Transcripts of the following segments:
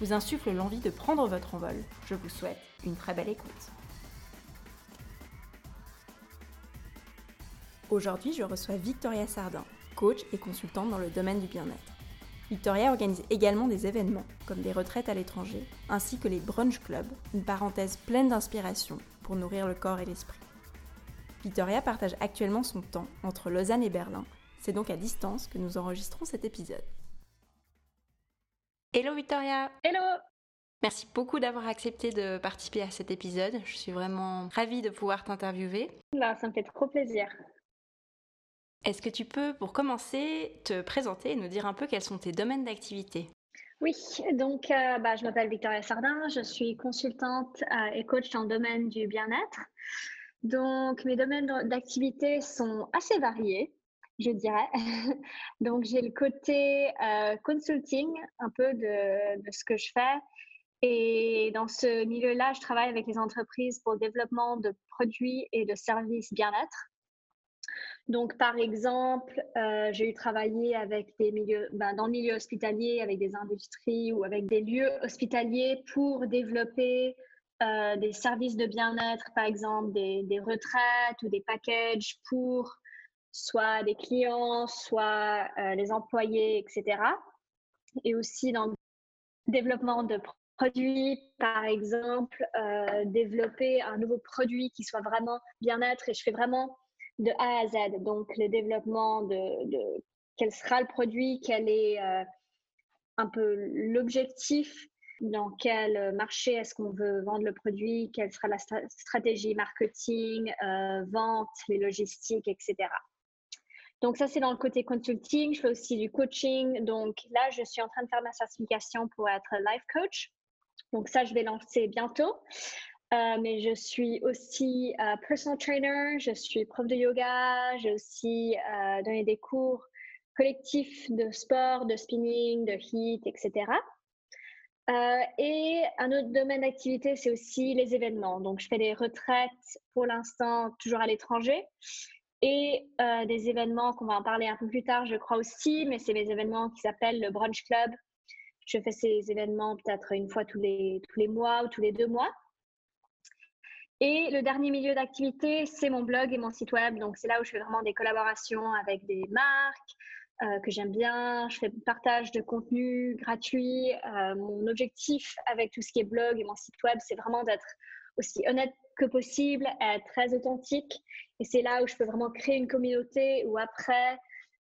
vous insufflent l'envie de prendre votre envol, je vous souhaite une très belle écoute. Aujourd'hui, je reçois Victoria Sardin, coach et consultante dans le domaine du bien-être. Victoria organise également des événements, comme des retraites à l'étranger, ainsi que les brunch clubs, une parenthèse pleine d'inspiration pour nourrir le corps et l'esprit. Victoria partage actuellement son temps entre Lausanne et Berlin. C'est donc à distance que nous enregistrons cet épisode. Hello Victoria Hello Merci beaucoup d'avoir accepté de participer à cet épisode. Je suis vraiment ravie de pouvoir t'interviewer. Ça me fait trop plaisir. Est-ce que tu peux, pour commencer, te présenter et nous dire un peu quels sont tes domaines d'activité? Oui, donc euh, bah, je m'appelle Victoria Sardin, je suis consultante euh, et coach dans le domaine du bien-être. Donc mes domaines d'activité sont assez variés, je dirais. donc j'ai le côté euh, consulting, un peu de, ce que je fais. Et dans ce milieu-là, je travaille avec les entreprises pour le développement de produits et de services bien-être. Donc, par exemple, euh, j'ai eu travaillé avec des milieux, ben, dans le milieu hospitalier, avec des industries ou avec des lieux hospitaliers pour développer euh, des services de bien-être, par exemple des, retraites ou des packages pour soit des clients, soit euh, les employés, etc. Et aussi dans le développement de produits, par exemple, euh, développer un nouveau produit qui soit vraiment bien-être. Et je fais vraiment de A à Z. Donc, le développement de, quel sera le produit, quel est euh, un peu l'objectif, dans quel marché est-ce qu'on veut vendre le produit, quelle sera la stratégie marketing, euh, vente, les logistiques, etc. Donc, ça, c'est dans le côté consulting. Je fais aussi du coaching. Donc, là, je suis en train de faire ma certification pour être life coach. Donc, ça, je vais lancer bientôt. Euh, mais je suis aussi euh, personal trainer, je suis prof de yoga, j'ai aussi euh, donné des cours collectifs de sport, de spinning, de HIIT, etc. et un autre domaine d'activité, c'est aussi les événements. Donc, je fais des retraites pour l'instant toujours à l'étranger et des événements qu'on va en parler un peu plus tard, je crois aussi, mais c'est les événements qui s'appellent le Brunch Club. Je fais ces événements peut-être une fois tous les, tous les mois ou tous les deux mois. Et le dernier milieu d'activité, c'est mon blog et mon site web. Donc, c'est là où je fais vraiment des collaborations avec des marques euh, que j'aime bien. Je fais partage de contenu gratuit. Euh, mon objectif avec tout ce qui est blog et mon site web, c'est vraiment d'être aussi honnête que possible, être très authentique. Et c'est là où je peux vraiment créer une communauté où après,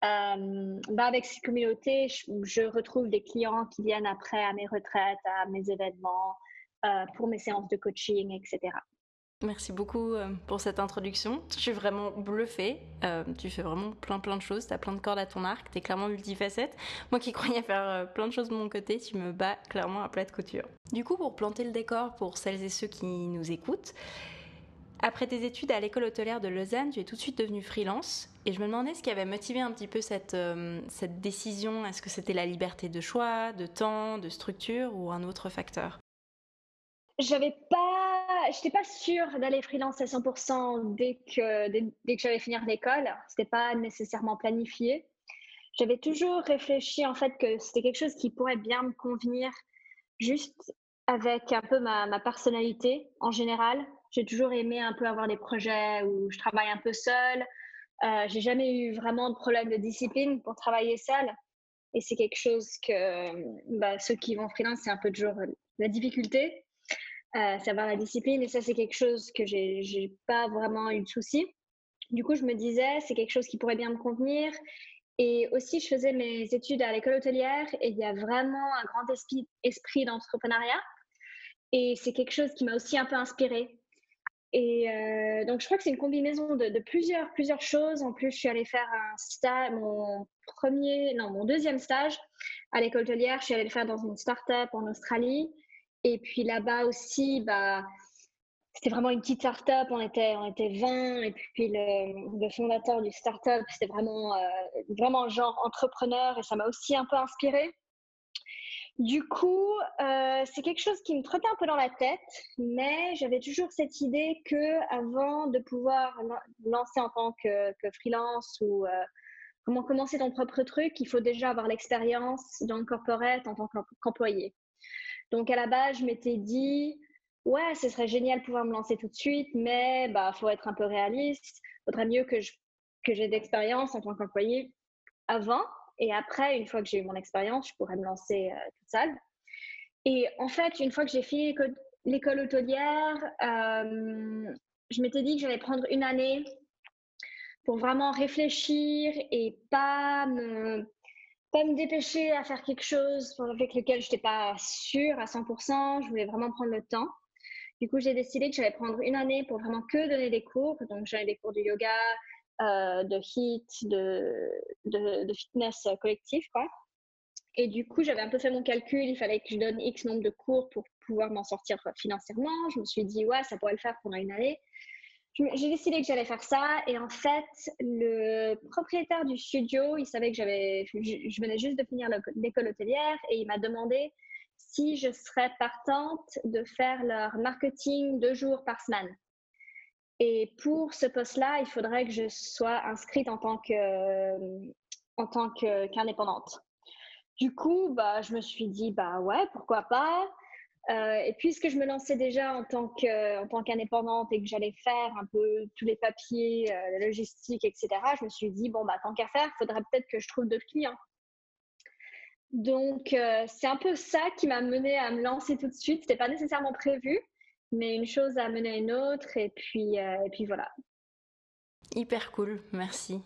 bah avec cette communauté, je, je, retrouve des clients qui viennent après à mes retraites, à mes événements, euh, pour mes séances de coaching, etc. Merci beaucoup euh, pour cette introduction. Je suis vraiment bluffée. Euh, tu fais vraiment plein plein de choses. Tu as plein de cordes à ton arc. Tu es clairement multifacette. Moi qui croyais faire euh, plein de choses de mon côté, tu me bats clairement à plat de couture. Du coup, pour planter le décor pour celles et ceux qui nous écoutent, après tes études à l'école hôtelière de Lausanne, tu es tout de suite devenue freelance. Et je me demandais ce qui avait motivé un petit peu cette, cette décision. Est-ce que c'était la liberté de choix, de temps, de structure ou un autre facteur? J'avais pas j'étais pas sûre d'aller freelance à 100% dès que, dès, que j'allais finir l'école. C'était pas nécessairement planifié. J'avais toujours réfléchi en fait que c'était quelque chose qui pourrait bien me convenir juste avec un peu ma, ma personnalité en général. J'ai toujours aimé un peu avoir des projets où je travaille un peu seule. Euh, j'ai jamais eu vraiment de problème de discipline pour travailler seule. Et c'est quelque chose que bah, ceux qui vont freelance, c'est un peu toujours la difficulté euh, savoir la discipline. Et ça, c'est quelque chose que j'ai pas vraiment eu de souci. Du coup, je me disais, c'est quelque chose qui pourrait bien me convenir. Et aussi, je faisais mes études à l'école hôtelière et il y a vraiment un grand esprit, d'entrepreneuriat. Et c'est quelque chose qui m'a aussi un peu inspirée. Et euh, donc, je crois que c'est une combinaison de, plusieurs choses. En plus, je suis allée faire un stage, mon premier, non, mon deuxième stage à l'école hôtelière. Je suis allée le faire dans une start-up en Australie. Et puis là-bas aussi, bah, c'était vraiment une petite start-up, on était, on était 20, et puis le, fondateur du start-up, c'était vraiment, euh, vraiment genre entrepreneur, et ça m'a aussi un peu inspiré. Du coup, euh, c'est quelque chose qui me trottait un peu dans la tête, mais j'avais toujours cette idée que avant de pouvoir lancer en tant que, que freelance ou euh, comment commencer ton propre truc, il faut déjà avoir l'expérience dans le corporate en tant qu'employé. Donc à la base, je m'étais dit, ouais, ce serait génial de pouvoir me lancer tout de suite, mais bah faut être un peu réaliste. Il faudrait mieux que je que j'ai d'expérience en tant qu'employé avant et après, une fois que j'ai eu mon expérience, je pourrais me lancer euh, toute seule. Et en fait, une fois que j'ai fini l'école hôtelière, euh, je m'étais dit que j'allais prendre une année pour vraiment réfléchir et pas me, pas me dépêcher à faire quelque chose avec lequel je n'étais pas sûre à 100%. Je voulais vraiment prendre le temps. Du coup, j'ai décidé que j'allais prendre une année pour vraiment que donner des cours. Donc, j'avais des cours de yoga, euh, de HIT, de, fitness collectif, quoi. Et du coup, j'avais un peu fait mon calcul, il fallait que je donne X nombre de cours pour pouvoir m'en sortir financièrement. Je me suis dit, ouais, ça pourrait le faire pendant une année. J'ai décidé que j'allais faire ça et en fait, le propriétaire du studio, il savait que j'avais, je venais juste de finir l'école hôtelière et il m'a demandé si je serais partante de faire leur marketing deux jours par semaine. Et pour ce poste-là, il faudrait que je sois inscrite en tant que en qu'indépendante. du coup, bah, je me suis dit bah ouais, pourquoi pas? Euh, et puisque je me lançais déjà en tant que tant qu'indépendante et que j'allais faire un peu tous les papiers, euh, la logistique, etc. Je me suis dit bon bah tant qu'à faire, il faudrait peut-être que je trouve d'autres clients. Donc euh, c'est un peu ça qui m'a mené à me lancer tout de suite. C'était pas nécessairement prévu, mais une chose a mené à une autre et puis, et puis voilà. Hyper cool, merci.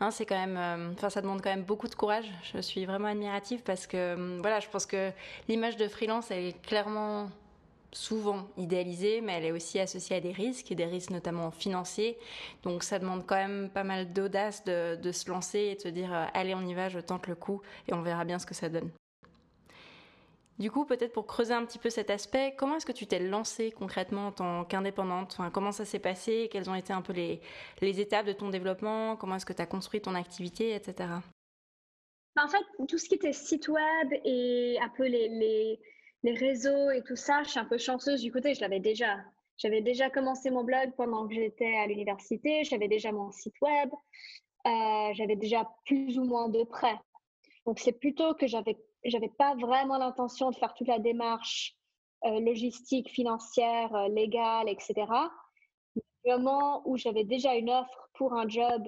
Hein, c'est quand même, euh, enfin, ça demande quand même beaucoup de courage. Je suis vraiment admirative parce que, euh, voilà, je pense que l'image de freelance, est clairement souvent idéalisée, mais elle est aussi associée à des risques, et des risques notamment financiers. Donc ça demande quand même pas mal d'audace de, de, se lancer et de se dire, allez, on y va, je tente le coup et on verra bien ce que ça donne. Du coup, peut-être pour creuser un petit peu cet aspect, comment est-ce que tu t'es lancée concrètement en tant qu'indépendante? Comment ça s'est passé? Quelles ont été un peu les, étapes de ton développement? Comment est-ce que tu as construit ton activité, etc. Bah, en fait, tout ce qui était site web et un peu les, réseaux et tout ça, je suis un peu chanceuse du côté, je l'avais déjà. J'avais déjà commencé mon blog pendant que j'étais à l'université, j'avais déjà mon site web, euh, j'avais déjà plus ou moins de prêts. Donc c'est plutôt que j'avais j'avais pas vraiment l'intention de faire toute la démarche euh, logistique, financière, euh, légale, etc. Le moment où j'avais déjà une offre pour un job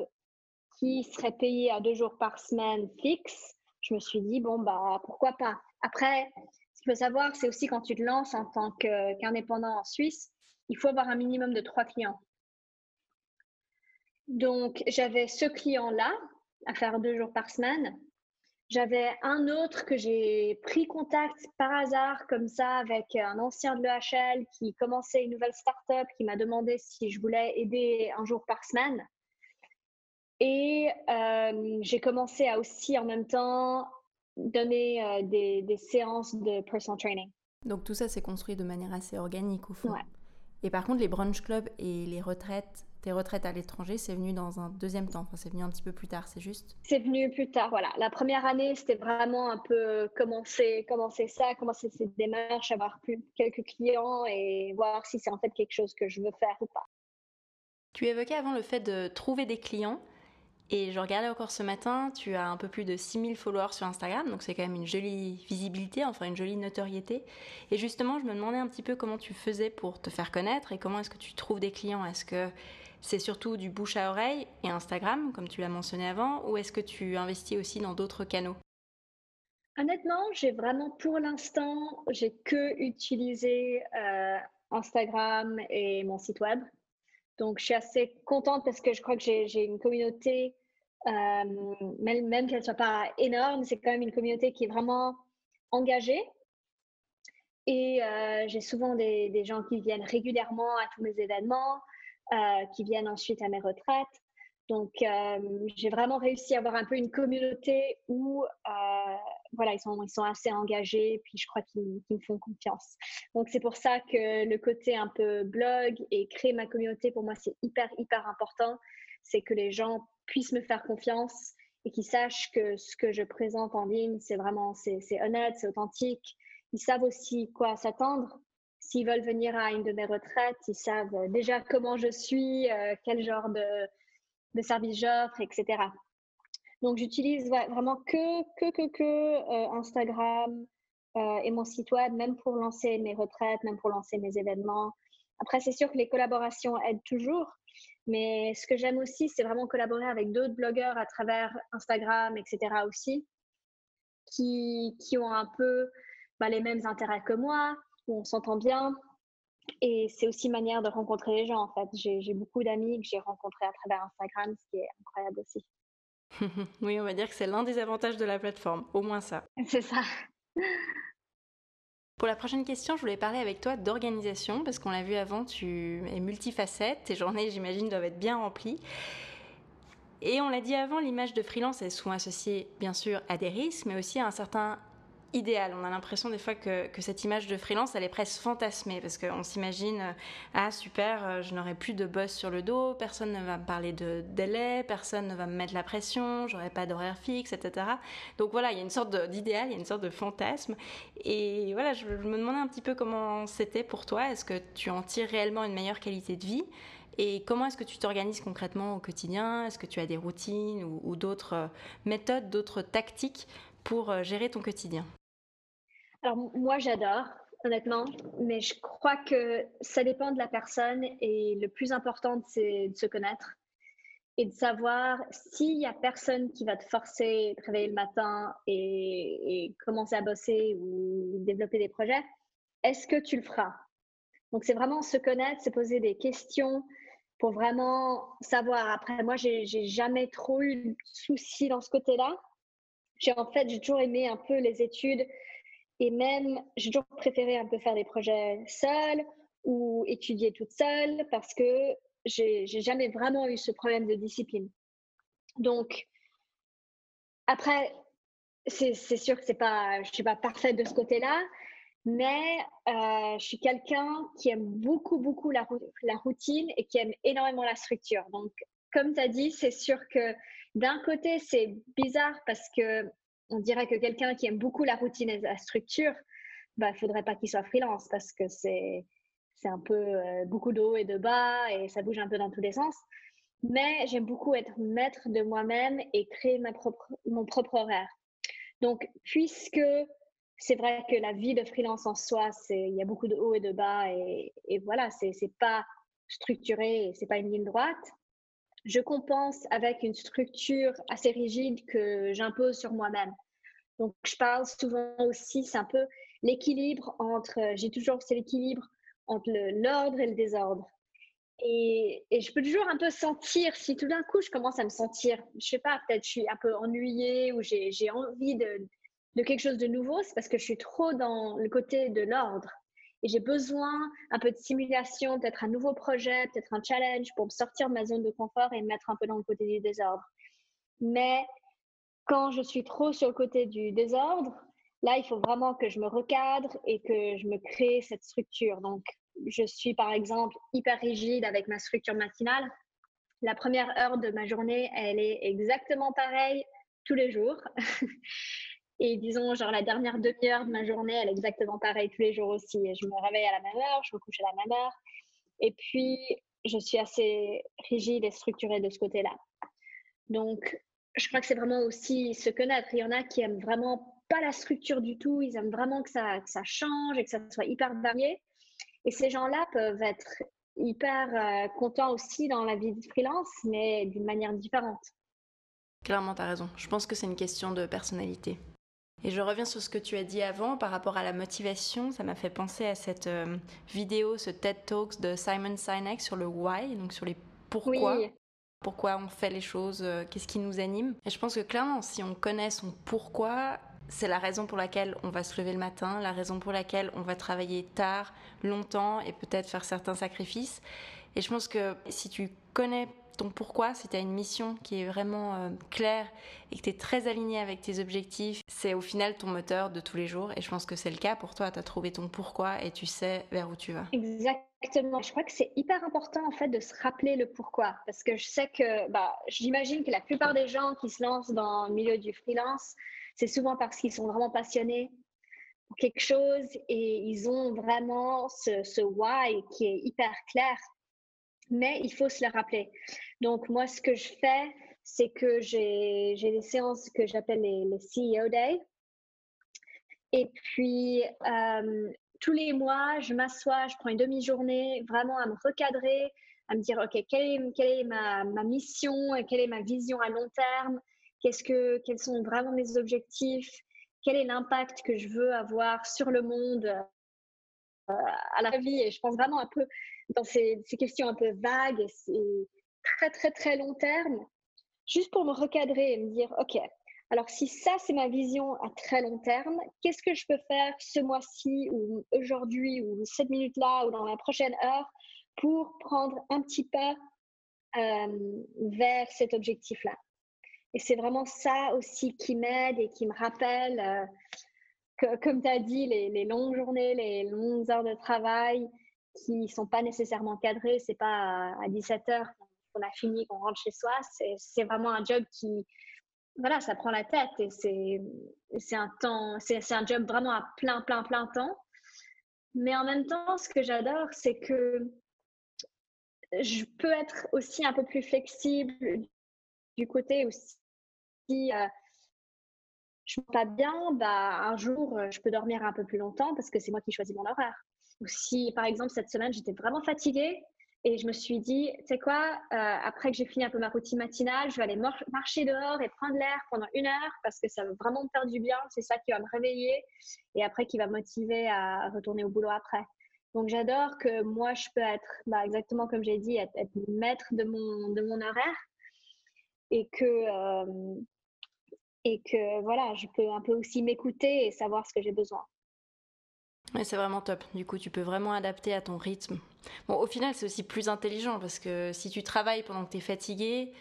qui serait payé à deux jours par semaine fixe, je me suis dit, bon, bah, pourquoi pas. Après, ce qu'il faut savoir, c'est aussi quand tu te lances en tant qu'indépendant en Suisse, il faut avoir un minimum de trois clients. Donc, j'avais ce client-là à faire deux jours par semaine. J'avais un autre que j'ai pris contact par hasard comme ça avec un ancien de l'EHL qui commençait une nouvelle start-up qui m'a demandé si je voulais aider un jour par semaine. Et euh, j'ai commencé à aussi en même temps donner euh, des, des, séances de personal training. Donc tout ça s'est construit de manière assez organique au fond. Ouais. Et par contre, les brunch clubs et les retraites, tes retraites à l'étranger, c'est venu dans un deuxième temps. Enfin, c'est venu un petit peu plus tard, c'est juste C'est venu plus tard, voilà. La première année, c'était vraiment un peu commencer, commencer ça, commencer cette démarche, avoir plus, quelques clients et voir si c'est en fait quelque chose que je veux faire ou pas. Tu évoquais avant le fait de trouver des clients. Et je regardais encore ce matin, tu as un peu plus de 6000 followers sur Instagram, donc c'est quand même une jolie visibilité, enfin une jolie notoriété. Et justement, je me demandais un petit peu comment tu faisais pour te faire connaître et comment est-ce que tu trouves des clients. Est-ce que c'est surtout du bouche à oreille et Instagram, comme tu l'as mentionné avant, ou est-ce que tu investis aussi dans d'autres canaux? Honnêtement, j'ai vraiment pour l'instant, j'ai que utilisé euh, Instagram et mon site web. Donc, je suis assez contente parce que je crois que j'ai une communauté, euh, même, qu'elle ne soit pas énorme, c'est quand même une communauté qui est vraiment engagée. Et euh, j'ai souvent des, des, gens qui viennent régulièrement à tous mes événements, euh, qui viennent ensuite à mes retraites. Donc, j'ai vraiment réussi à avoir un peu une communauté où, voilà, ils sont, ils sont assez engagés, puis je crois qu'ils me font confiance. Donc, c'est pour ça que le côté un peu blog et créer ma communauté, pour moi, c'est hyper, hyper important. C'est que les gens puissent me faire confiance et qu'ils sachent que ce que je présente en ligne, c'est vraiment, c'est honnête, c'est authentique. Ils savent aussi quoi s'attendre. S'ils veulent venir à une de mes retraites, ils savent déjà comment je suis, quel genre de, de services j'offre, etc. Donc, j'utilise vraiment que, que, que, que euh, Instagram euh, et mon site web, même pour lancer mes retraites, même pour lancer mes événements. Après, c'est sûr que les collaborations aident toujours, mais ce que j'aime aussi, c'est vraiment collaborer avec d'autres blogueurs à travers Instagram, etc. aussi, qui, qui ont un peu bah, les mêmes intérêts que moi, où on s'entend bien, et c'est aussi une manière de rencontrer les gens, en fait. J'ai beaucoup d'amis que j'ai rencontrés à travers Instagram, ce qui est incroyable aussi. oui, on va dire que c'est l'un des avantages de la plateforme, au moins ça. C'est ça. Pour la prochaine question, je voulais parler avec toi d'organisation, parce qu'on l'a vu avant, tu es multifacette, tes journées, j'imagine, doivent être bien remplies. Et on l'a dit avant, l'image de freelance est souvent associée, bien sûr, à des risques, mais aussi à un certain idéal. On a l'impression des fois que, cette image de freelance, elle est presque fantasmée parce qu'on s'imagine, euh, ah super, euh, je n'aurai plus de boss sur le dos, personne ne va me parler de délai, personne ne va me mettre la pression, j'aurai pas d'horaire fixe, etc. Donc voilà, il y a une sorte d'idéal, il y a une sorte de fantasme. Et voilà, je, me demandais un petit peu comment c'était pour toi. Est-ce que tu en tires réellement une meilleure qualité de vie? Et comment est-ce que tu t'organises concrètement au quotidien? Est-ce que tu as des routines ou d'autres euh, méthodes, d'autres tactiques pour gérer ton quotidien? Alors, moi, j'adore, honnêtement, mais je crois que ça dépend de la personne et le plus important, c'est de se connaître et de savoir s'il y a personne qui va te forcer à travailler le matin et, commencer à bosser ou développer des projets, est-ce que tu le feras? Donc, c'est vraiment se connaître, se poser des questions pour vraiment savoir. Après, moi, j'ai jamais trop eu de soucis dans ce côté-là. J'ai en fait, j'ai toujours aimé un peu les études et même, j'ai toujours préféré un peu faire des projets seuls ou étudier toute seule parce que j'ai jamais vraiment eu ce problème de discipline. Donc, après, c'est sûr que pas, je suis pas parfaite de ce côté-là, mais euh, je suis quelqu'un qui aime beaucoup, beaucoup la, la, routine et qui aime énormément la structure. Donc, comme tu as dit, c'est sûr que d'un côté, c'est bizarre parce que on dirait que quelqu'un qui aime beaucoup la routine et la structure, il bah, ne faudrait pas qu'il soit freelance parce que c'est un peu euh, beaucoup de haut et de bas et ça bouge un peu dans tous les sens. Mais j'aime beaucoup être maître de moi-même et créer mon propre horaire. Donc, puisque c'est vrai que la vie de freelance en soi, il y a beaucoup de haut et de bas et, et voilà, c'est pas structuré, c'est pas une ligne droite je compense avec une structure assez rigide que j'impose sur moi-même. Donc, je parle souvent aussi, c'est un peu l'équilibre entre, j'ai toujours, c'est l'équilibre entre l'ordre et le désordre. Et, je peux toujours un peu sentir, si tout d'un coup je commence à me sentir, je sais pas, peut-être je suis un peu ennuyée ou j'ai envie de, de quelque chose de nouveau, c'est parce que je suis trop dans le côté de l'ordre et j'ai besoin un peu de simulation, peut-être un nouveau projet, peut-être un challenge pour me sortir de ma zone de confort et me mettre un peu dans le côté du désordre. Mais quand je suis trop sur le côté du désordre, là, il faut vraiment que je me recadre et que je me crée cette structure. Donc, je suis par exemple hyper rigide avec ma structure matinale. La première heure de ma journée, elle est exactement pareille tous les jours. Et disons, genre la dernière demi-heure de ma journée, elle est exactement pareille tous les jours aussi. je me réveille à la même heure, je me couche à la même heure. Et puis, je suis assez rigide et structurée de ce côté-là. Donc, je crois que c'est vraiment aussi se connaître. Il y en a qui aiment vraiment pas la structure du tout. Ils aiment vraiment que ça, change et que ça soit hyper varié. Et ces gens-là peuvent être hyper euh, contents aussi dans la vie de freelance, mais d'une manière différente. Clairement, tu as raison. Je pense que c'est une question de personnalité. Et je reviens sur ce que tu as dit avant par rapport à la motivation. Ça m'a fait penser à cette euh, vidéo, ce TED Talks de Simon Sinek sur le why, donc sur les pourquoi. Pourquoi on fait les choses, euh, qu'est-ce qui nous anime. Et je pense que clairement, si on connaît son pourquoi, c'est la raison pour laquelle on va se lever le matin, la raison pour laquelle on va travailler tard, longtemps et peut-être faire certains sacrifices. Et je pense que si tu connais ton pourquoi, si tu as une mission qui est vraiment euh, claire et que tu es très aligné avec tes objectifs, c'est au final ton moteur de tous les jours. Et je pense que c'est le cas pour toi. Tu as trouvé ton pourquoi et tu sais vers où tu vas. Exactement. Je crois que c'est hyper important en fait de se rappeler le pourquoi. Parce que je sais que, bah, j'imagine que la plupart des gens qui se lancent dans le milieu du freelance, c'est souvent parce qu'ils sont vraiment passionnés pour quelque chose et ils ont vraiment ce, ce why qui est hyper clair mais il faut se le rappeler. Donc, moi, ce que je fais, c'est que j'ai des séances que j'appelle les, CEO Day. Et puis, euh, tous les mois, je m'assois, je prends une demi-journée vraiment à me recadrer, à me dire, OK, quelle est, ma, mission, quelle est ma vision à long terme, que, quels sont vraiment mes objectifs, quel est l'impact que je veux avoir sur le monde, euh, à la vie? Et je pense vraiment un peu dans ces, questions un peu vagues et très, très, très long terme, juste pour me recadrer et me dire, OK, alors si ça, c'est ma vision à très long terme, qu'est-ce que je peux faire ce mois-ci ou aujourd'hui ou cette minute-là ou dans la prochaine heure pour prendre un petit pas euh, vers cet objectif-là? Et c'est vraiment ça aussi qui m'aide et qui me rappelle, euh, que, comme tu as dit, les, les longues journées, les longues heures de travail, qui ne sont pas nécessairement cadrés. C'est pas à 17 heures qu'on a fini, qu'on rentre chez soi. C'est vraiment un job qui, voilà, ça prend la tête et c'est un temps, c'est un job vraiment à plein, plein, plein temps. Mais en même temps, ce que j'adore, c'est que je peux être aussi un peu plus flexible du côté aussi. Si euh, je ne pas bien, bah, un jour, je peux dormir un peu plus longtemps parce que c'est moi qui choisis mon horaire. Ou si, par exemple, cette semaine, j'étais vraiment fatiguée et je me suis dit, tu sais quoi, euh, après que j'ai fini un peu ma routine matinale, je vais aller marcher dehors et prendre l'air pendant une heure parce que ça va vraiment me faire du bien. C'est ça qui va me réveiller et après qui va me motiver à retourner au boulot après. Donc j'adore que moi, je peux être, bah, exactement comme j'ai dit, être, maître de mon, de mon horaire et que, euh, et que voilà, je peux un peu aussi m'écouter et savoir ce que j'ai besoin c'est vraiment top. Du coup, tu peux vraiment adapter à ton rythme. Bon, au final, c'est aussi plus intelligent parce que si tu travailles pendant que tu es fatigué,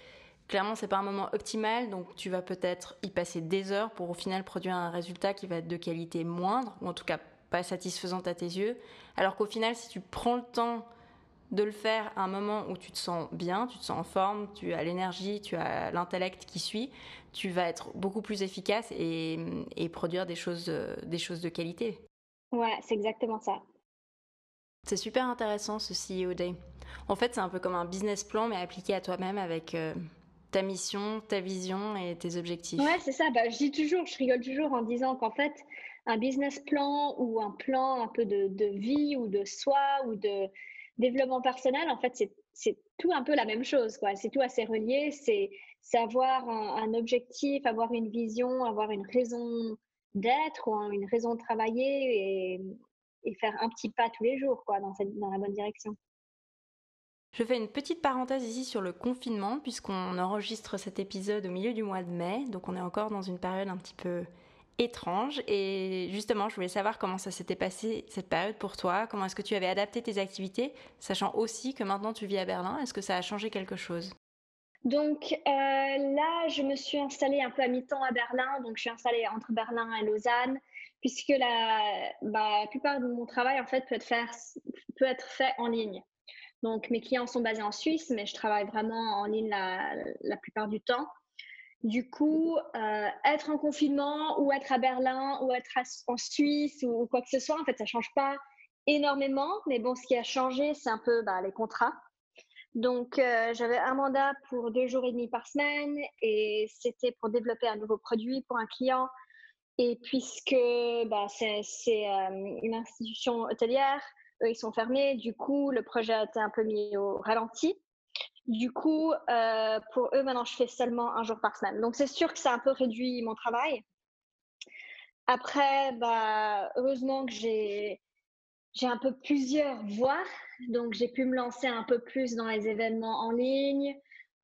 clairement, c'est pas un moment optimal. Donc, tu vas peut-être y passer des heures pour au final produire un résultat qui va être de qualité moindre ou en tout cas pas satisfaisante à tes yeux. Alors qu'au final, si tu prends le temps de le faire à un moment où tu te sens bien, tu te sens en forme, tu as l'énergie, tu as l'intellect qui suit, tu vas être beaucoup plus efficace et, et produire des choses, des choses de qualité. Ouais, c'est exactement ça. C'est super intéressant ce CEO Day. En fait, c'est un peu comme un business plan, mais appliqué à toi-même avec euh, ta mission, ta vision et tes objectifs. Ouais, c'est ça. Bah, je dis toujours, je rigole toujours en disant qu'en fait, un business plan ou un plan un peu de, de vie ou de soi ou de développement personnel, en fait, c'est tout un peu la même chose. C'est tout assez relié. C'est avoir un, un, objectif, avoir une vision, avoir une raison d'être ou une raison de travailler et, faire un petit pas tous les jours quoi, dans, cette, dans la bonne direction. Je fais une petite parenthèse ici sur le confinement, puisqu'on enregistre cet épisode au milieu du mois de mai, donc on est encore dans une période un petit peu étrange. Et justement, je voulais savoir comment ça s'était passé cette période pour toi, comment est-ce que tu avais adapté tes activités, sachant aussi que maintenant tu vis à Berlin, est-ce que ça a changé quelque chose? Donc euh, là, je me suis installée un peu à mi-temps à Berlin. Donc je suis installée entre Berlin et Lausanne, puisque la, bah, la plupart de mon travail en fait peut être, fait, peut être fait en ligne. Donc mes clients sont basés en Suisse, mais je travaille vraiment en ligne la, la plupart du temps. Du coup, euh, être en confinement ou être à Berlin ou être en Suisse ou, quoi que ce soit, en fait, ça change pas énormément. Mais bon, ce qui a changé, c'est un peu bah, les contrats. Donc, euh, j'avais un mandat pour deux jours et demi par semaine et c'était pour développer un nouveau produit pour un client. Et puisque bah, c'est euh, une institution hôtelière, eux, ils sont fermés, du coup, le projet a été un peu mis au ralenti. Du coup, euh, pour eux, maintenant, je fais seulement un jour par semaine. Donc, c'est sûr que ça a un peu réduit mon travail. Après, bah, heureusement que j'ai j'ai un peu plusieurs voies, donc j'ai pu me lancer un peu plus dans les événements en ligne.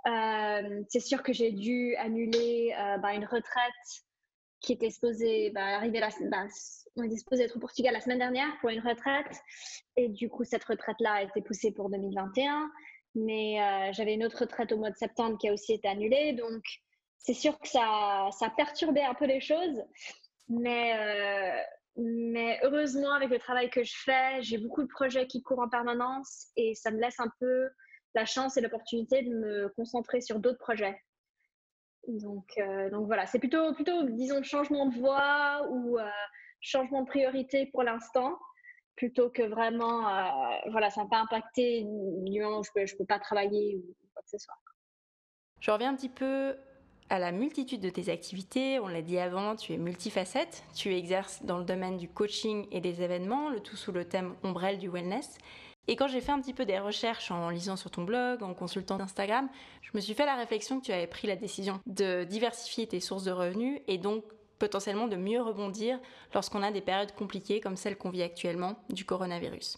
Euh, c'est sûr que j'ai dû annuler euh, bah, une retraite qui était supposée bah, arriver la, bah, on était supposé être au Portugal la semaine dernière pour une retraite et du coup cette retraite là a été poussée pour 2021 Mais j'avais une autre retraite au mois de septembre qui a aussi été annulée. Donc, c'est sûr que ça, ça a perturbé un peu les choses. Mais, mais heureusement, avec le travail que je fais, j'ai beaucoup de projets qui courent en permanence et ça me laisse un peu la chance et l'opportunité de me concentrer sur d'autres projets. Donc, euh, donc voilà, c'est plutôt, plutôt, disons, changement de voie ou euh, changement de priorité pour l'instant, plutôt que vraiment, euh, voilà, ça n'a pas impacté je ne peux, je peux pas travailler ou quoi que ce soit. Je reviens un petit peu à la multitude de tes activités. On l'a dit avant, tu es multifacette. Tu exerces dans le domaine du coaching et des événements, le tout sous le thème ombrelle du wellness. Et quand j'ai fait un petit peu des recherches en lisant sur ton blog, en consultant Instagram, je me suis fait la réflexion que tu avais pris la décision de diversifier tes sources de revenus et donc potentiellement de mieux rebondir lorsqu'on a des périodes compliquées comme celle qu'on vit actuellement du coronavirus.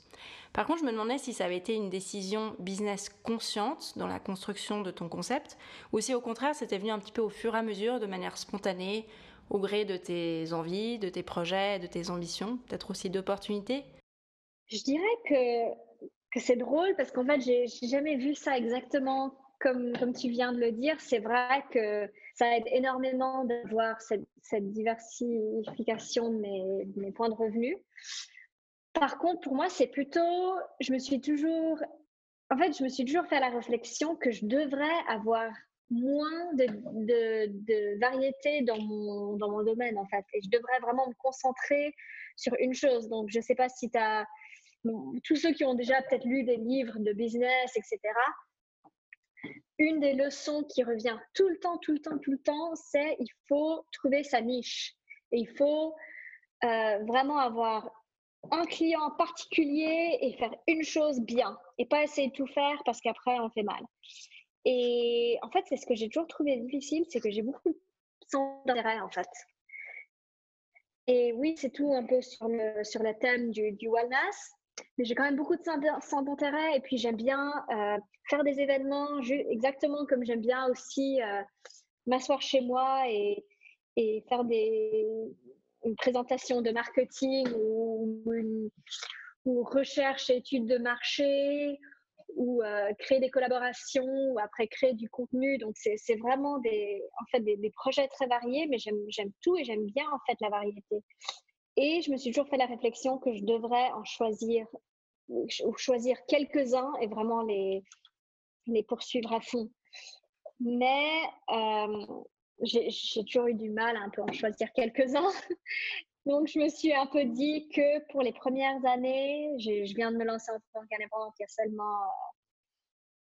Par contre, je me demandais si ça avait été une décision business consciente dans la construction de ton concept, ou si au contraire c'était venu un petit peu au fur et à mesure, de manière spontanée, au gré de tes envies, de tes projets, de tes ambitions, peut-être aussi d'opportunités? Je dirais que c'est drôle parce qu'en fait, j'ai jamais vu ça exactement comme, comme tu viens de le dire. C'est vrai que ça aide énormément d'avoir cette, cette, diversification de mes, points de revenus. Par contre, pour moi, c'est plutôt, je me suis toujours, en fait, je me suis toujours fait la réflexion que je devrais avoir moins de, variété dans mon domaine, en fait. Et je devrais vraiment me concentrer sur une chose. Donc, je ne sais pas si tu as tous ceux qui ont déjà peut-être lu des livres de business, etc., une des leçons qui revient tout le temps, tout le temps, tout le temps, c'est il faut trouver sa niche. Et il faut euh, vraiment avoir un client particulier et faire une chose bien et pas essayer de tout faire parce qu'après on fait mal. Et en fait, c'est ce que j'ai toujours trouvé difficile, c'est que j'ai beaucoup d'intérêt en fait. Et oui, c'est tout un peu sur le, sur le thème du wellness mais j'ai quand même beaucoup de centres d'intérêt et puis j'aime bien euh, faire des événements exactement comme j'aime bien aussi euh, m'asseoir chez moi et, et faire des, une présentation de marketing ou, une, recherche et études de marché ou euh, créer des collaborations ou après créer du contenu. Donc c'est vraiment des, en fait, des, des projets très variés, mais j'aime tout et j'aime bien en fait la variété. Et je me suis toujours fait la réflexion que je devrais en choisir ou choisir quelques-uns et vraiment les, les poursuivre à fond. Mais euh, j'ai toujours eu du mal à un peu en choisir quelques-uns. Donc, je me suis un peu dit que pour les premières années, je viens de me lancer en tant qu'indépendante il y a seulement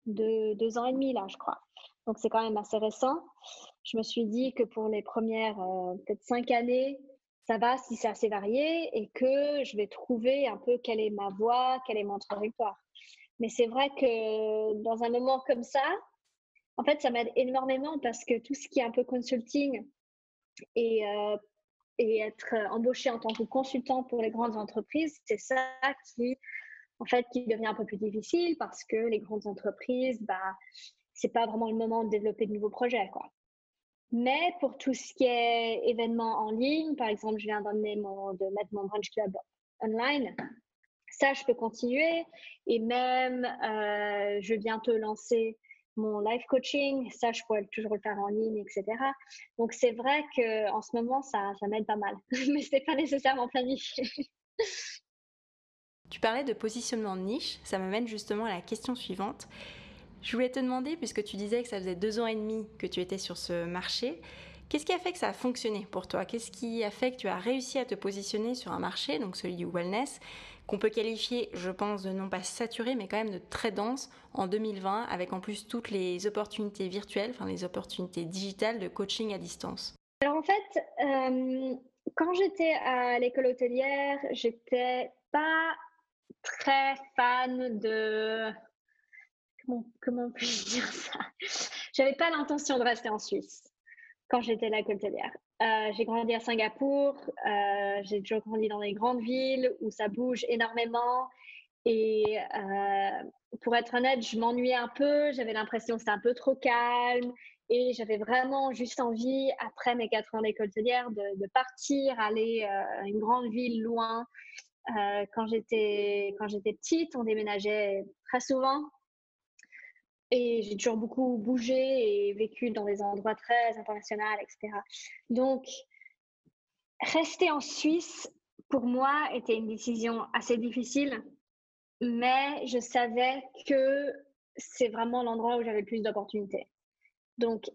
euh, deux, ans et demi, là, je crois. Donc, c'est quand même assez récent. Je me suis dit que pour les premières euh, peut-être cinq années, ça va si c'est assez varié et que je vais trouver un peu quelle est ma voie, quelle est mon trajectoire. Mais c'est vrai que dans un moment comme ça, en fait, ça m'aide énormément parce que tout ce qui est un peu consulting et, euh, et être embauché en tant que consultant pour les grandes entreprises, c'est ça qui, en fait, qui devient un peu plus difficile parce que les grandes entreprises, bah, c'est pas vraiment le moment de développer de nouveaux projets, quoi. Mais pour tout ce qui est événements en ligne, par exemple, je viens d'emmener de mettre mon brunch club online. Ça, je peux continuer. Et même, euh, je vais bientôt lancer mon live coaching. Ça, je pourrais toujours le faire en ligne, etc. Donc, c'est vrai qu'en ce moment, ça, ça m'aide pas mal. Mais ce n'est pas nécessairement planifié. Tu parlais de positionnement de niche. Ça m'amène justement à la question suivante. Je voulais te demander, puisque tu disais que ça faisait deux ans et demi que tu étais sur ce marché, qu'est-ce qui a fait que ça a fonctionné pour toi? Qu'est-ce qui a fait que tu as réussi à te positionner sur un marché, donc celui du wellness, qu'on peut qualifier, je pense, de non pas saturé, mais quand même de très dense en 2020, avec en plus toutes les opportunités virtuelles, enfin les opportunités digitales de coaching à distance? Alors en fait, euh, quand j'étais à l'école hôtelière, j'étais pas très fan de comment, puis-je dire ça? J'avais pas l'intention de rester en Suisse quand j'étais la côtelière. Euh, j'ai grandi à Singapour, euh, j'ai toujours grandi dans les grandes villes où ça bouge énormément. Et euh, pour être honnête, je m'ennuyais un peu, j'avais l'impression que c'était un peu trop calme. Et j'avais vraiment juste envie, après mes quatre ans d'école de, de, partir, aller à une grande ville loin. quand j'étais petite, on déménageait très souvent Et j'ai toujours beaucoup bougé et vécu dans des endroits très internationaux, etc. Donc, rester en Suisse, pour moi, était une décision assez difficile, mais je savais que c'est vraiment l'endroit où j'avais le plus d'opportunités. Donc,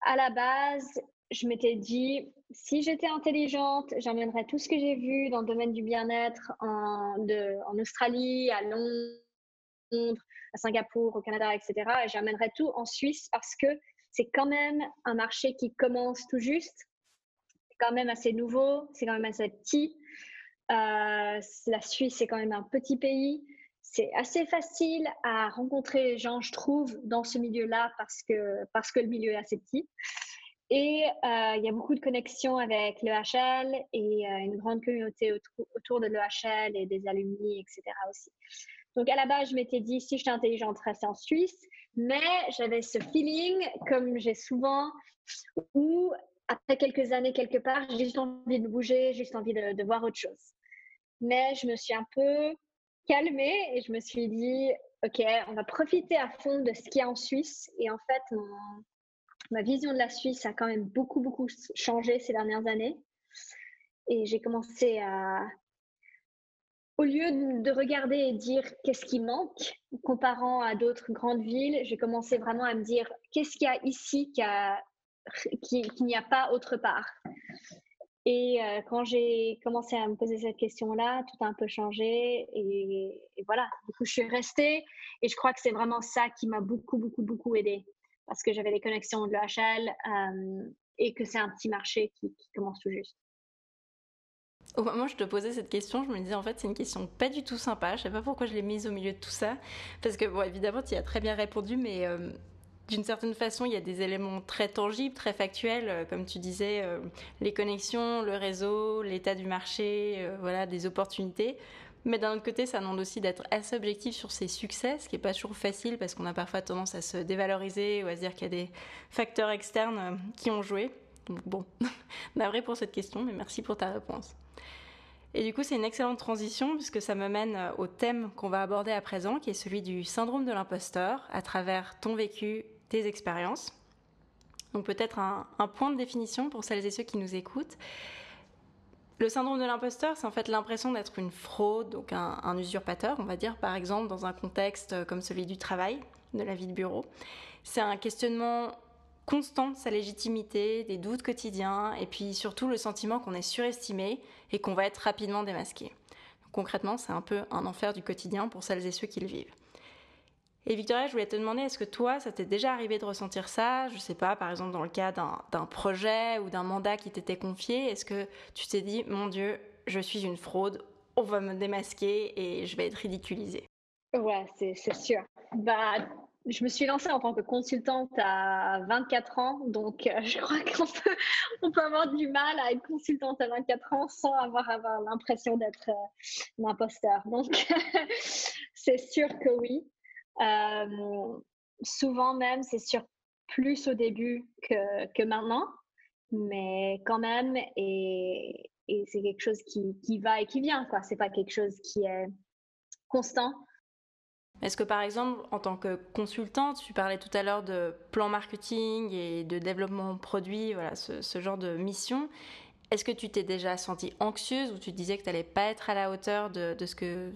à la base, je m'étais dit, si j'étais intelligente, j'emmènerais tout ce que j'ai vu dans le domaine du bien-être en, en Australie, à Londres, à Singapour, au Canada, etc. Et j'emmènerais tout en Suisse parce que c'est quand même un marché qui commence tout juste. C'est quand même assez nouveau, c'est quand même assez petit. Euh, la Suisse, c'est quand même un petit pays. C'est assez facile à rencontrer les gens, je trouve, dans ce milieu-là parce que, parce que le milieu est assez petit. Et euh, il y a beaucoup de connexions avec l'EHL et euh, une grande communauté autour, de l'EHL et des alumni, etc. aussi. Donc à la base, je m'étais dit, si j'étais intelligente, rester en Suisse. Mais j'avais ce feeling, comme j'ai souvent, où après quelques années quelque part, j'ai juste envie de bouger, juste envie de, voir autre chose. Mais je me suis un peu calmée et je me suis dit, OK, on va profiter à fond de ce qu'il y a en Suisse. Et en fait, ma vision de la Suisse a quand même beaucoup, beaucoup changé ces dernières années. Et j'ai commencé à, au lieu de regarder et dire qu'est-ce qui manque, comparant à d'autres grandes villes, j'ai commencé vraiment à me dire qu'est-ce qu'il y a ici qu'il n'y a pas autre part? Et euh, quand j'ai commencé à me poser cette question-là, tout a un peu changé. Et, voilà, du coup, je suis restée. Et je crois que c'est vraiment ça qui m'a beaucoup, beaucoup, beaucoup aidée parce que j'avais les connexions de l'EHL euh, et que c'est un petit marché qui, commence tout juste. Au moment où je te posais cette question, je me disais en fait c'est une question pas du tout sympa. Je sais pas pourquoi je l'ai mise au milieu de tout ça, parce que bon évidemment tu y as très bien répondu, mais euh, d'une certaine façon il y a des éléments très tangibles, très factuels, euh, comme tu disais, les connexions, le réseau, l'état du marché, voilà des opportunités. Mais d'un autre côté, ça demande aussi d'être assez objectif sur ses succès, ce qui n'est pas toujours facile parce qu'on a parfois tendance à se dévaloriser ou à se dire qu'il y a des facteurs externes euh, qui ont joué. Donc bon, navré pour cette question, mais merci pour ta réponse. Et du coup, c'est une excellente transition puisque ça me mène euh, au thème qu'on va aborder à présent, qui est celui du syndrome de l'imposteur à travers ton vécu, tes expériences. Donc peut-être un, un point de définition pour celles et ceux qui nous écoutent. Le syndrome de l'imposteur, c'est en fait l'impression d'être une fraude, donc un, usurpateur, on va dire, par exemple, dans un contexte comme celui du travail, de la vie de bureau. C'est un questionnement constant de sa légitimité, des doutes quotidiens, et puis surtout le sentiment qu'on est surestimé et qu'on va être rapidement démasqué. concrètement, c'est un peu un enfer du quotidien pour celles et ceux qui le vivent. Et Victoria, je voulais te demander, est-ce que toi, ça t'est déjà arrivé de ressentir ça? Je sais pas, par exemple, dans le cas d'un projet ou d'un mandat qui t'était confié, est-ce que tu t'es dit, mon Dieu, je suis une fraude, on va me démasquer et je vais être ridiculisée? Ouais, c'est sûr. Bah, je me suis lancée en tant que consultante à 24 ans, donc euh, je crois qu'on peut, avoir du mal à être consultante à 24 ans sans avoir, l'impression d'être euh, un imposteur. Donc, c'est sûr que oui. Euh, souvent même, c'est sûr plus au début que, maintenant, mais quand même, et, et c'est quelque chose qui, qui, va et qui vient, quoi. C'est pas quelque chose qui est constant. Est-ce que par exemple, en tant que consultante, tu parlais tout à l'heure de plan marketing et de développement produit, voilà, ce, genre de mission, est-ce que tu t'es déjà sentie anxieuse ou tu disais que tu n'allais pas être à la hauteur de, ce que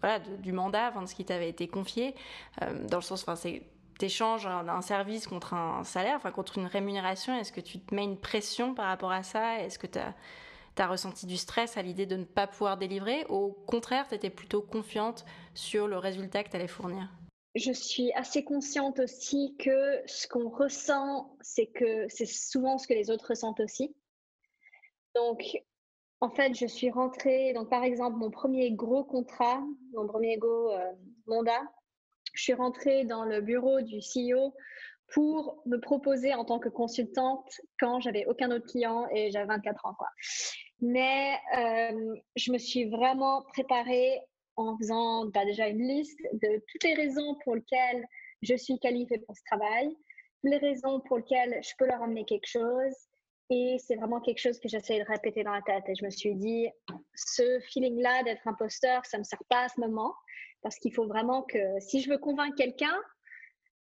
voilà, du mandat, de ce qui t'avait été confié, euh, dans le sens, enfin, c'est t'échanges un, service contre un salaire, enfin contre une rémunération, est-ce que tu te mets une pression par rapport à ça? Est-ce que tu as, ressenti du stress à l'idée de ne pas pouvoir délivrer Au contraire, tu étais plutôt confiante sur le résultat que tu allais fournir? Je suis assez consciente aussi que ce qu'on ressent, c'est que c'est souvent ce que les autres ressentent aussi. Donc, en fait, je suis rentrée, donc par exemple, mon premier gros contrat, mon premier gros euh, mandat, je suis rentrée dans le bureau du CEO pour me proposer en tant que consultante quand j'avais aucun autre client et j'avais 24 ans. Quoi. Mais euh, je me suis vraiment préparée en faisant bah, déjà une liste de toutes les raisons pour lesquelles je suis qualifiée pour ce travail, les raisons pour lesquelles je peux leur amener quelque chose, et c'est vraiment quelque chose que j'essayais de répéter dans la tête. Et je me suis dit, ce feeling-là d'être imposteur, ça ne me sert pas à ce moment. Parce qu'il faut vraiment que, si je veux convaincre quelqu'un,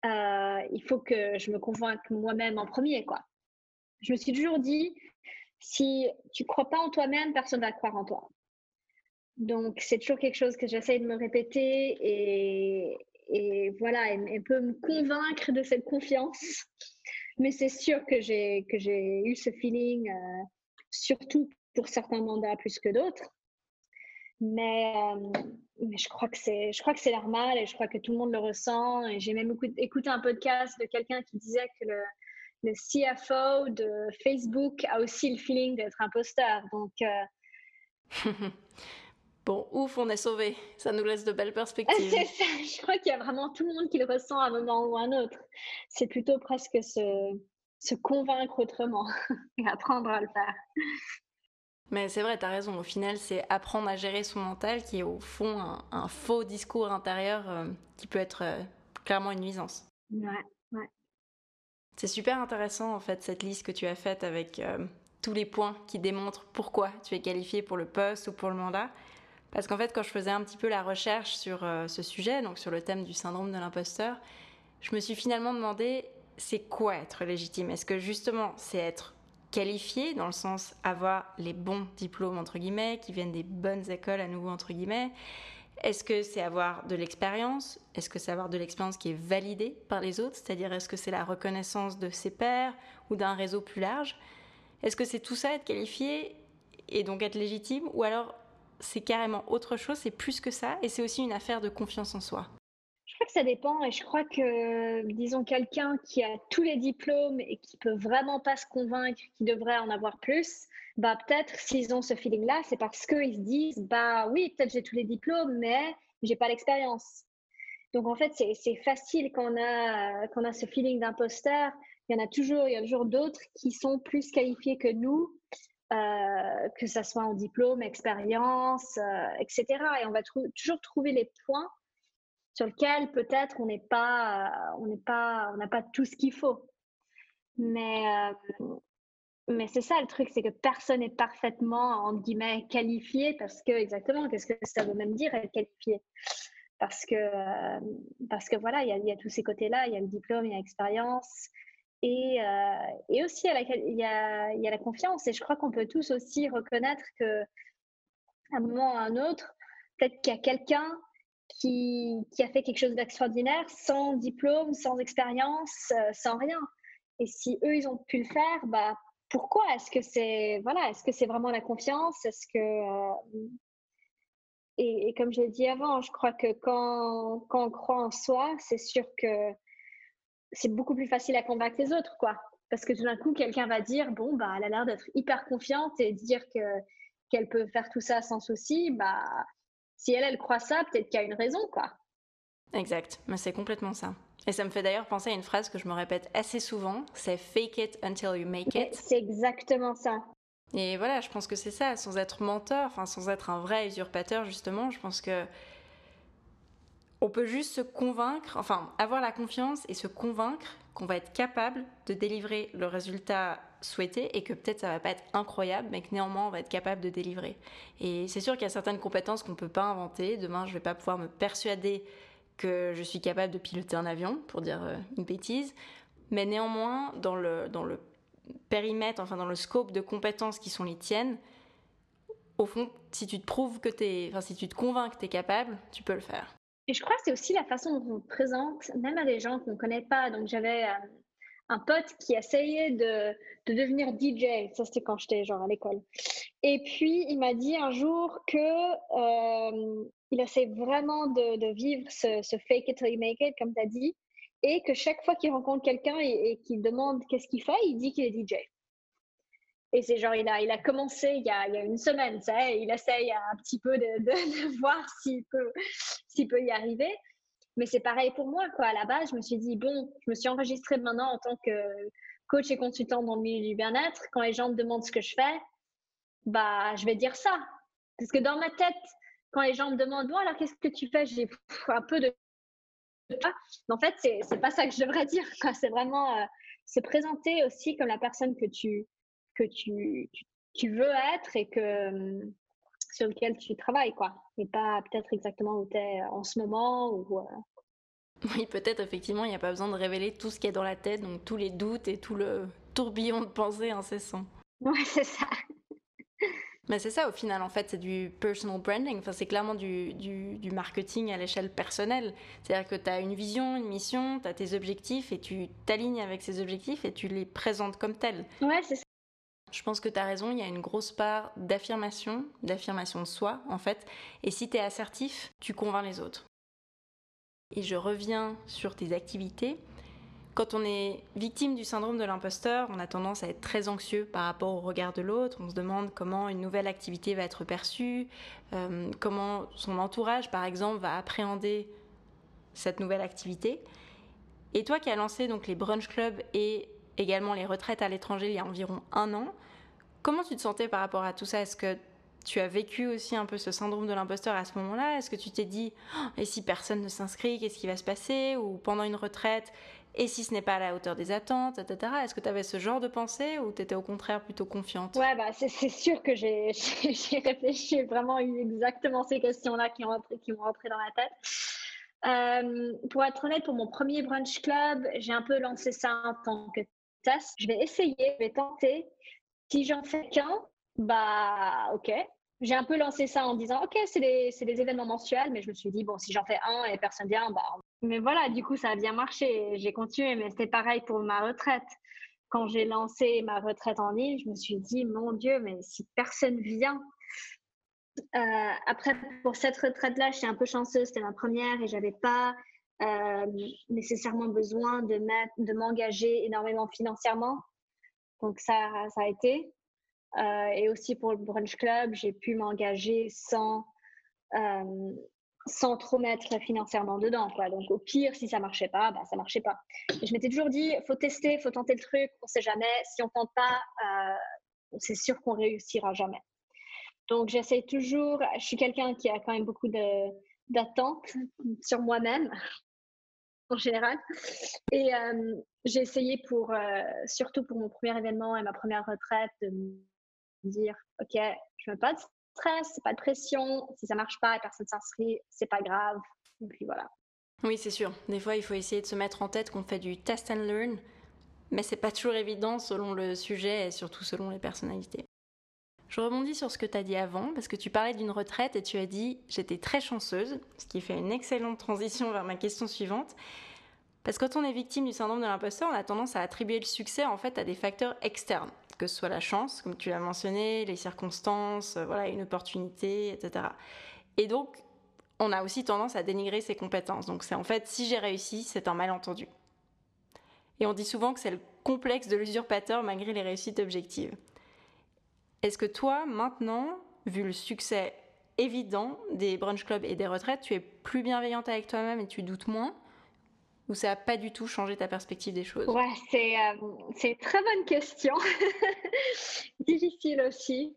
il faut que je me convainque moi-même en premier, quoi. Je me suis toujours dit, si tu crois pas en toi-même, personne va croire en toi. Donc, c'est toujours quelque chose que j'essaie de me répéter et, et voilà, elle, peut me convaincre de cette confiance. Mais c'est sûr que j'ai que j'ai eu ce feeling, euh, surtout pour certains mandats plus que d'autres. Mais, euh, mais, je crois que c'est je crois que c'est normal et je crois que tout le monde le ressent. Et j'ai même écouté un podcast de quelqu'un qui disait que le CFO de Facebook a aussi le feeling d'être imposteur. Donc euh, Bon, ouf, on est sauvé. Ça nous laisse de belles perspectives. C'est ça. Je crois qu'il y a vraiment tout le monde qui le ressent à un moment ou à un autre. C'est plutôt presque se, se convaincre autrement et apprendre à le faire. Mais c'est vrai, tu as raison. Au final, c'est apprendre à gérer son mental qui est au fond un, faux discours intérieur euh, qui peut être euh, clairement une nuisance. Ouais, ouais. C'est super intéressant en fait cette liste que tu as faite avec euh, tous les points qui démontrent pourquoi tu es qualifié pour le poste ou pour le mandat. Parce qu'en fait, quand je faisais un petit peu la recherche sur euh, ce sujet, donc sur le thème du syndrome de l'imposteur, je me suis finalement demandé c'est quoi être légitime? Est-ce que justement c'est être qualifié dans le sens avoir les bons diplômes entre guillemets, qui viennent des bonnes écoles à nouveau entre guillemets Est-ce que c'est avoir de l'expérience? Est-ce que c'est avoir de l'expérience qui est validée par les autres? C'est-à-dire est-ce que c'est la reconnaissance de ses pairs ou d'un réseau plus large? Est-ce que c'est tout ça être qualifié et donc être légitime? Ou alors c'est carrément autre chose, c'est plus que ça, et c'est aussi une affaire de confiance en soi. Crois que ça dépend, et je crois que, disons, quelqu'un qui a tous les diplômes et qui peut vraiment pas se convaincre qu'il devrait en avoir plus, bah peut-être s'ils ont ce feeling-là, c'est parce qu'ils se disent, bah oui, peut-être j'ai tous les diplômes, mais j'ai pas l'expérience. Donc en fait, c'est facile quand on a, on a ce feeling d'imposteur. Il y en a toujours, il y a toujours d'autres qui sont plus qualifiés que nous euh, que ça soit en diplôme, expérience, euh, etc. Et on va toujours trouver les points sur lesquels peut-être on n'est pas, on n'est pas, on n'a pas tout ce qu'il faut. Mais, euh, mais c'est ça le truc, c'est que personne n'est parfaitement en guillemets qualifié parce que exactement, qu'est-ce que ça veut même dire être qualifié? Parce que parce que voilà, il y a, tous ces côtés-là, il y a le diplôme, il y a l'expérience, et, euh, et aussi, il y, a, y a la confiance. Et je crois qu'on peut tous aussi reconnaître que, à un moment ou à un autre, peut-être qu'il y a quelqu'un qui, a fait quelque chose d'extraordinaire sans diplôme, sans expérience, euh, sans rien. Et si eux, ils ont pu le faire, bah, pourquoi Est-ce que c'est voilà, est-ce que vraiment la confiance? Est-ce que euh, et, et, comme je l'ai dit avant, je crois que quand, quand on croit en soi, c'est sûr que c'est beaucoup plus facile à convaincre les autres, quoi. Parce que tout d'un coup, quelqu'un va dire, bon, bah, elle a l'air d'être hyper confiante et dire que qu'elle peut faire tout ça sans souci, bah, si elle, elle croit ça, peut-être qu'il y a une raison, quoi. Exact, mais c'est complètement ça. Et ça me fait d'ailleurs penser à une phrase que je me répète assez souvent, c'est fake it until you make it. C'est exactement ça. Et voilà, je pense que c'est ça, sans être menteur, enfin sans être un vrai usurpateur justement, je pense que on peut juste se convaincre, enfin avoir la confiance et se convaincre qu'on va être capable de délivrer le résultat souhaité et que peut-être ça va pas être incroyable, mais que néanmoins on va être capable de délivrer. Et c'est sûr qu'il y a certaines compétences qu'on peut pas inventer. Demain, je vais pas pouvoir me persuader que je suis capable de piloter un avion, pour dire euh, une bêtise. Mais néanmoins, dans le, dans le périmètre, enfin dans le scope de compétences qui sont les tiennes, au fond, si tu te prouves que tu enfin si tu te convaincs que tu es capable, tu peux le faire. Et je crois que c'est aussi la façon dont on présente, même à des gens qu'on ne connaît pas. Donc, j'avais euh, un pote qui essayait de, de devenir DJ. Ça, c'était quand j'étais genre à l'école. Et puis, il m'a dit un jour que euh, il essaie vraiment de, de vivre ce, fake it till you make it, comme tu as dit, et que chaque fois qu'il rencontre quelqu'un et, et qu'il demande qu'est-ce qu'il fait, il dit qu'il est DJ. Et c'est genre, il a, il a commencé il y a, il y a une semaine, ça, il essaye un petit peu de, de, voir s'il peut, s'il peut y arriver. Mais c'est pareil pour moi, quoi. À la base, je me suis dit, bon, je me suis enregistrée maintenant en tant que coach et consultant dans le milieu du bien-être. Quand les gens me demandent ce que je fais, bah, je vais dire ça. Parce que dans ma tête, quand les gens me demandent, bon, alors qu'est-ce que tu fais? J'ai un peu de. En fait, c'est, pas ça que je devrais dire. C'est vraiment euh, se présenter aussi comme la personne que tu, que tu, tu, veux être et que sur lequel tu travailles, quoi. Et pas peut-être exactement où tu es en ce moment. Ou, euh. Oui, peut-être effectivement, il n'y a pas besoin de révéler tout ce qu'il y a dans la tête, donc tous les doutes et tout le tourbillon de pensée incessant. Ouais, c'est ça. Mais c'est ça au final, en fait, c'est du personal branding. Enfin, c'est clairement du, du, marketing à l'échelle personnelle. C'est-à-dire que tu as une vision, une mission, tu as tes objectifs et tu t'alignes avec ces objectifs et tu les présentes comme tels. Ouais, c'est ça. Je pense que tu as raison, il y a une grosse part d'affirmation, d'affirmation de soi, en fait. Et si tu es assertif, tu convaincs les autres. Et je reviens sur tes activités. Quand on est victime du syndrome de l'imposteur, on a tendance à être très anxieux par rapport au regard de l'autre. On se demande comment une nouvelle activité va être perçue, euh, comment son entourage, par exemple, va appréhender cette nouvelle activité. Et toi qui as lancé donc les brunch clubs et également les retraites à l'étranger il y a environ un an, comment tu te sentais par rapport à tout ça? Est-ce que tu as vécu aussi un peu ce syndrome de l'imposteur à ce moment-là? Est-ce que tu t'es dit, oh, et si personne ne s'inscrit, qu'est-ce qui va se passer? Ou pendant une retraite, et si ce n'est pas à la hauteur des attentes, etc. Est-ce que tu avais ce genre de pensée ou tu étais au contraire plutôt confiante? Ouais, bah, c'est sûr que j'ai réfléchi, vraiment eu exactement ces questions-là qui, qui m'ont rentré dans la tête. Euh, pour être honnête, pour mon premier brunch club, j'ai un peu lancé ça en tant que Je vais essayer, je vais tenter. Si j'en fais qu'un, bah ok. J'ai un peu lancé ça en disant ok, c'est des, des, événements mensuels, mais je me suis dit bon, si j'en fais un et personne vient, bah mais voilà, du coup, ça a bien marché. J'ai continué, mais c'était pareil pour ma retraite. Quand j'ai lancé ma retraite en ligne, je me suis dit, mon Dieu, mais si personne vient. Euh, après, pour cette retraite-là, j'étais un peu chanceuse, c'était ma première et j'avais pas euh, nécessairement besoin de, de m'engager énormément financièrement. Donc, ça, ça a été. Euh, et aussi pour le Brunch Club, j'ai pu m'engager sans, sans trop mettre financièrement dedans. Quoi. Donc au pire, si ça marchait pas, bah, ça marchait pas. Je m'étais toujours dit, faut tester, faut tenter le truc, on sait jamais. Si on tente pas, euh, c'est sûr qu'on réussira jamais. Donc j'essaie toujours, je suis quelqu'un qui a quand même beaucoup d'attentes sur moi-même en général. Et euh, j'ai essayé pour, euh, surtout pour mon premier événement et ma première retraite, de me dire, OK, je veux pas de stress, pas de pression. Si ça marche pas et personne s'inscrit, c'est pas grave. Et puis voilà. Oui, c'est sûr. Des fois, il faut essayer de se mettre en tête qu'on fait du test and learn, mais c'est pas toujours évident selon le sujet et surtout selon les personnalités. Je rebondis sur ce que tu as dit avant, parce que tu parlais d'une retraite et tu as dit j'étais très chanceuse, ce qui fait une excellente transition vers ma question suivante. Parce que quand on est victime du syndrome de l'imposteur, on a tendance à attribuer le succès en fait à des facteurs externes que ce soit la chance, comme tu l'as mentionné, les circonstances, euh, voilà, une opportunité, etc. Et donc, on a aussi tendance à dénigrer ses compétences. Donc, c'est en fait, si j'ai réussi, c'est un malentendu. Et on dit souvent que c'est le complexe de l'usurpateur malgré les réussites objectives. Est-ce que toi, maintenant, vu le succès évident des brunch clubs et des retraites, tu es plus bienveillante avec toi-même et tu doutes moins ou ça n'a pas du tout changé ta perspective des choses? Ouais, c'est euh, une très bonne question. Difficile aussi.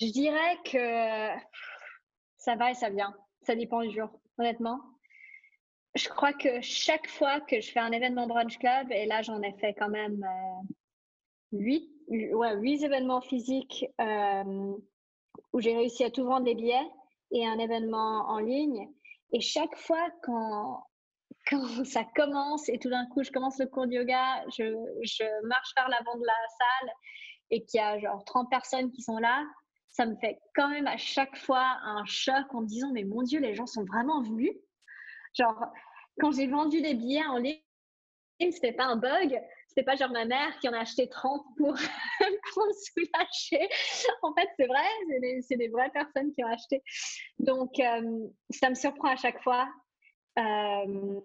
Je dirais que ça va et ça vient. Ça dépend du jour, honnêtement. Je crois que chaque fois que je fais un événement brunch club, et là j'en ai fait quand même euh, huit, ouais, huit événements physiques euh, où j'ai réussi à tout vendre des billets et un événement en ligne. Et chaque fois quand quand ça commence et tout d'un coup, je commence le cours de yoga, je, je marche vers l'avant de la salle et qu'il y a genre 30 personnes qui sont là, ça me fait quand même à chaque fois un choc en me disant mais mon Dieu, les gens sont vraiment venus. Genre, quand j'ai vendu des billets en ligne, c'était pas un bug, c'était pas genre ma mère qui en a acheté 30 pour, me soulager. En fait, c'est vrai, c'est des, des, vraies personnes qui ont acheté. Donc, euh, ça me surprend à chaque fois. Euh,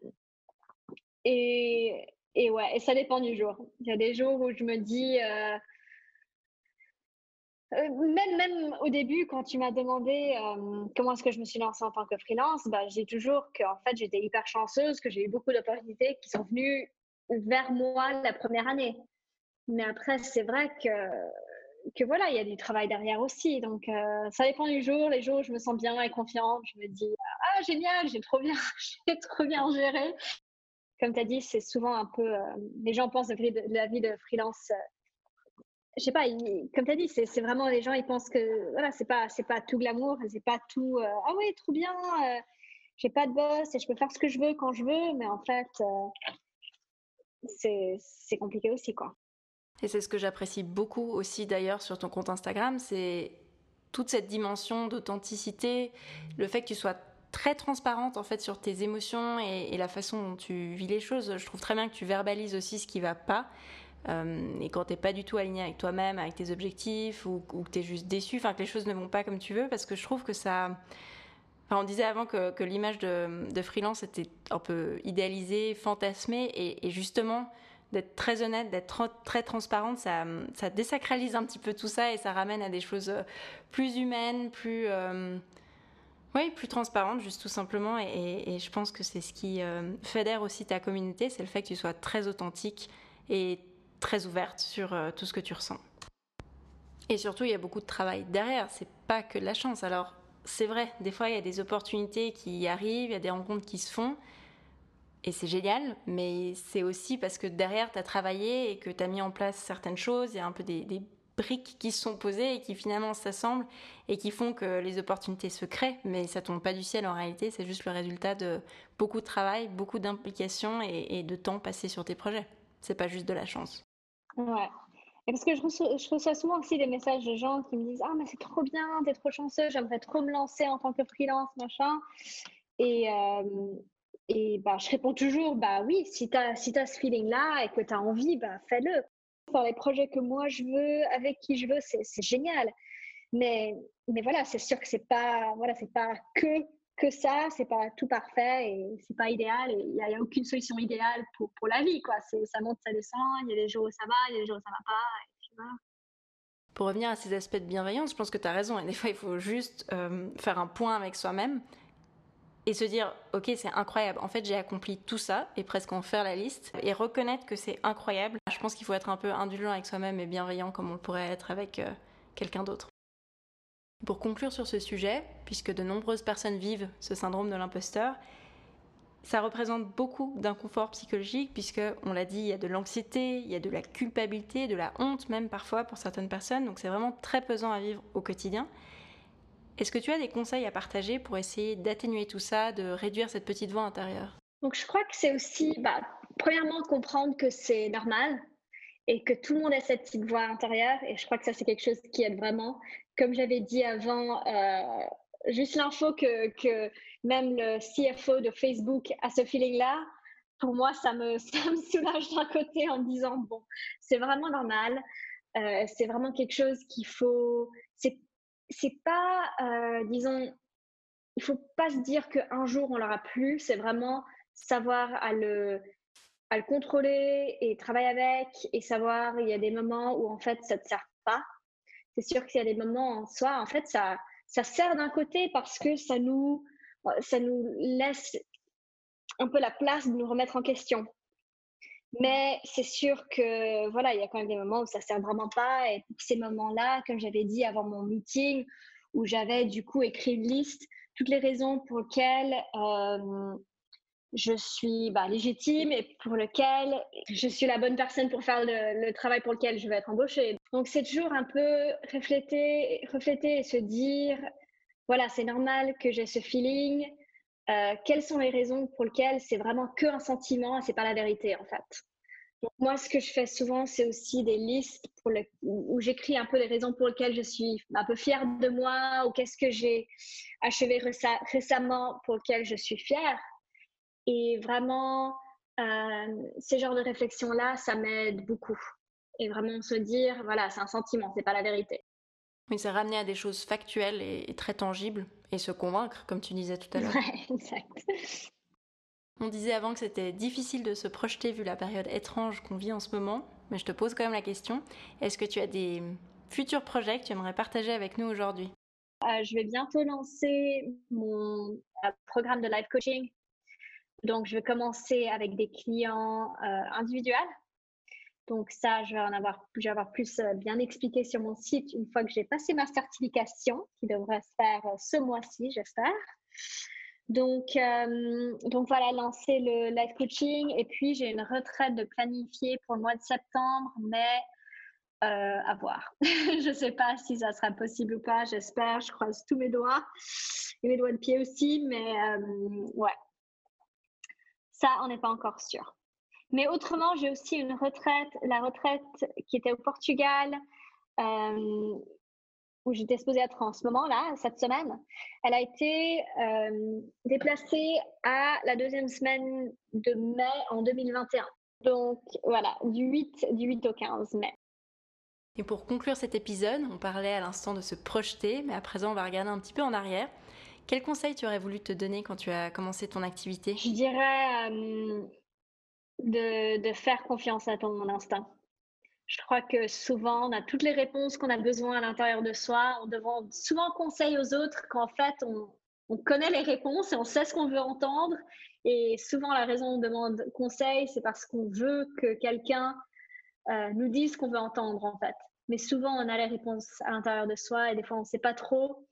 et, et, ouais, et ça dépend du jour. Il y a des jours où je me dis, euh, même, même au début, quand tu m'as demandé comment est-ce que je me suis lancée en tant que freelance, bah, j'ai toujours qu'en fait, j'étais hyper chanceuse, que j'ai eu beaucoup d'opportunités qui sont venues vers moi la première année. Mais après, c'est vrai que que voilà, il y a du travail derrière aussi. Donc, euh, ça dépend du jour. Les jours où je me sens bien et confiante, je me dis Ah, génial, j'ai trop bien, j'ai trop bien géré. Comme tu as dit, c'est souvent un peu. Euh, les gens pensent de, la vie de freelance. Euh, je sais pas, comme tu as dit, c'est vraiment les gens, ils pensent que voilà, c'est pas, pas tout glamour, c'est pas tout. ah oui, trop bien. j'ai pas de boss et je peux faire ce que je veux quand je veux, mais en fait, c'est compliqué aussi, quoi. Et c'est ce que j'apprécie beaucoup aussi d'ailleurs sur ton compte Instagram, c'est toute cette dimension d'authenticité, le fait que tu sois très transparente en fait sur tes émotions et, la façon dont tu vis les choses. Je trouve très bien que tu verbalises aussi ce qui va pas. Euh, et quand t'es pas du tout aligné avec toi-même, avec tes objectifs, ou, que tu es juste déçu, enfin que les choses ne vont pas comme tu veux, parce que je trouve que ça. On disait avant que, l'image de, freelance était un peu idéalisée, fantasmée, et justement, d'être très honnête, d'être très transparente, ça, ça, désacralise un petit peu tout ça et ça ramène à des choses euh, plus humaines, plus, euh, oui, plus transparentes, juste tout simplement. Et, je pense que c'est ce qui euh, fédère aussi ta communauté, c'est le fait que tu sois très authentique et très ouverte sur tout ce que tu ressens. Et surtout, il y a beaucoup de travail derrière. C'est pas que de la chance. Alors, c'est vrai, des fois, il y a des opportunités qui arrivent, il y a des rencontres qui se font et c'est génial, mais c'est aussi parce que derrière, tu as travaillé et que tu as mis en place certaines choses, il y a un peu des, briques qui se sont posées et qui finalement s'assemblent et qui font que les opportunités se créent, mais ça tombe pas du ciel en réalité, c'est juste le résultat de beaucoup de travail, beaucoup d'implication et, de temps passé sur tes projets. C'est pas juste de la chance. Ouais. Parce que je reçois, souvent aussi des messages de gens qui me disent Ah, mais c'est trop bien, t'es trop chanceux, j'aimerais trop me lancer en tant que freelance, machin. Et, euh, et bah, je réponds toujours, bah oui, si tu as, si as ce feeling-là et que tu as envie, bah, fais-le. Faire les projets que moi je veux, avec qui je veux, c'est génial. Mais, mais voilà, c'est sûr que c'est pas, voilà, pas que, que ça, c'est pas tout parfait et c'est pas idéal. Il n'y a, aucune solution idéale pour, pour la vie, quoi. Ça monte, ça descend, il y a des jours où ça va, il y a des jours où ça va pas. Pour revenir à ces aspects de bienveillance, je pense que tu as raison. Et des fois, il faut juste euh, faire un point avec soi-même et se dire ok c'est incroyable en fait j'ai accompli tout ça et presque en faire la liste et reconnaître que c'est incroyable je pense qu'il faut être un peu indulgent avec soi-même et bienveillant comme on pourrait être avec euh, quelqu'un d'autre pour conclure sur ce sujet puisque de nombreuses personnes vivent ce syndrome de l'imposteur ça représente beaucoup d'inconfort psychologique puisque on l'a dit il y a de l'anxiété il y a de la culpabilité de la honte même parfois pour certaines personnes donc c'est vraiment très pesant à vivre au quotidien est-ce que tu as des conseils à partager pour essayer d'atténuer tout ça, de réduire cette petite voix intérieure? Donc je crois que c'est aussi, bah, premièrement, comprendre que c'est normal et que tout le monde a cette petite voix intérieure. Et je crois que ça, c'est quelque chose qui aide vraiment. Comme j'avais dit avant, euh, juste l'info que, même le CFO de Facebook a ce feeling-là, pour moi, ça me, soulage d'un côté en me disant, bon, c'est vraiment normal. Euh, c'est vraiment quelque chose qu'il faut, c'est pas, euh, disons, il faut pas se dire qu'un jour on l'aura plus, c'est vraiment savoir à le, à le contrôler et travailler avec et savoir il y a des moments où en fait ça ne te sert pas. C'est sûr qu'il y a des moments en soi, en fait ça, ça sert d'un côté parce que ça nous, ça nous laisse un peu la place de nous remettre en question. Mais c'est sûr que voilà, il y a quand même des moments où ça sert vraiment pas. Et ces moments-là, comme j'avais dit avant mon meeting, où j'avais du coup écrit une liste, toutes les raisons pour lesquelles euh, je suis bah, légitime et pour lesquelles je suis la bonne personne pour faire le, travail pour lequel je vais être embauchée. Donc c'est toujours un peu refléter, refléter et se dire, voilà, c'est normal que j'ai ce feeling. Euh, quelles sont les raisons pour lesquelles c'est vraiment que un sentiment et c'est pas la vérité en fait. Moi, ce que je fais souvent, c'est aussi des listes où j'écris un peu les raisons pour lesquelles je suis un peu fière de moi ou qu'est-ce que j'ai achevé récemment pour lequel je suis fière. Et vraiment, euh, ces genres de réflexions-là, ça m'aide beaucoup. Et vraiment se dire, voilà, c'est un sentiment, c'est pas la vérité. Mais c'est ramener à des choses factuelles et, très tangibles et se convaincre, comme tu disais tout à l'heure. Ouais, exact. On disait avant que c'était difficile de se projeter vu la période étrange qu'on vit en ce moment, mais je te pose quand même la question. Est-ce que tu as des futurs projets que tu aimerais partager avec nous aujourd'hui? Euh, Je vais bientôt lancer mon euh, programme de live coaching. Donc, je vais commencer avec des clients euh, individuels donc ça, je vais en avoir, je vais avoir plus euh, bien expliqué sur mon site une fois que j'ai passé ma certification, qui devrait se faire euh, ce mois-ci, j'espère. Donc, donc voilà, lancer le live coaching. Et puis, j'ai une retraite de planifier pour le mois de septembre, mais à voir. je ne sais pas si ça sera possible ou pas, j'espère, je croise tous mes doigts et mes doigts de pied aussi, mais ouais, ça, on n'est pas encore sûr. Mais autrement, j'ai aussi une retraite, la retraite qui était au Portugal, euh, où j'étais supposée être en ce moment-là, cette semaine. Elle a été euh, déplacée à la deuxième semaine de mai en 2021. Donc voilà, du 8, du 8 au 15 mai. Et pour conclure cet épisode, on parlait à l'instant de se projeter, mais à présent on va regarder un petit peu en arrière. Quel conseil tu aurais voulu te donner quand tu as commencé ton activité? Je dirais euh, de, faire confiance à ton instinct. Je crois que souvent, on a toutes les réponses qu'on a besoin à l'intérieur de soi. On demande souvent conseil aux autres qu'en fait, on, connaît les réponses et on sait ce qu'on veut entendre. Et souvent, la raison on demande conseil, c'est parce qu'on veut que quelqu'un euh, nous dise ce qu'on veut entendre, en fait. Mais souvent, on a les réponses à l'intérieur de soi et des fois, on ne sait pas trop.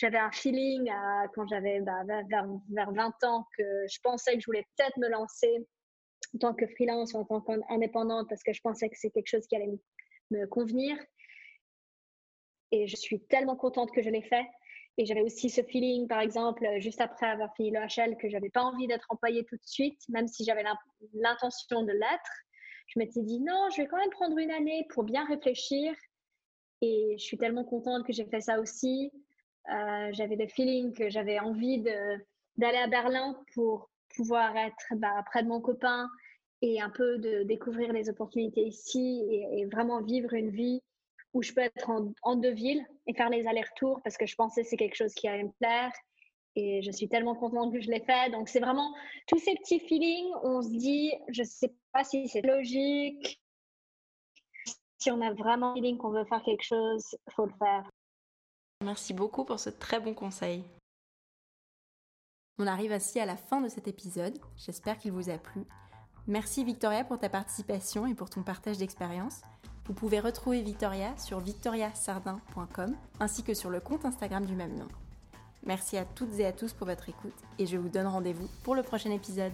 J'avais un feeling quand j'avais bah, vers, vers 20 ans que je pensais que je voulais peut-être me lancer en tant que freelance ou en tant qu'indépendante parce que je pensais que c'est quelque chose qui allait me convenir. Et je suis tellement contente que je l'ai fait. Et j'avais aussi ce feeling, par exemple, juste après avoir fini le HL, que j'avais pas envie d'être employée tout de suite, même si j'avais l'intention de l'être. Je m'étais dit non, je vais quand même prendre une année pour bien réfléchir. Et je suis tellement contente que j'ai fait ça aussi. Euh, j'avais le feeling que j'avais envie d'aller à Berlin pour pouvoir être bah, près de mon copain et un peu de découvrir les opportunités ici et, vraiment vivre une vie où je peux être en, deux villes et faire les allers-retours parce que je pensais que c'est quelque chose qui allait me plaire et je suis tellement contente que je l'ai fait. Donc c'est vraiment tous ces petits feelings, on se dit, je ne sais pas si c'est logique, si on a vraiment le feeling qu'on veut faire quelque chose, il faut le faire. Merci beaucoup pour ce très bon conseil. On arrive ainsi à la fin de cet épisode. J'espère qu'il vous a plu. Merci Victoria pour ta participation et pour ton partage d'expérience. Vous pouvez retrouver Victoria sur victoriasardin.com ainsi que sur le compte Instagram du même nom. Merci à toutes et à tous pour votre écoute et je vous donne rendez-vous pour le prochain épisode.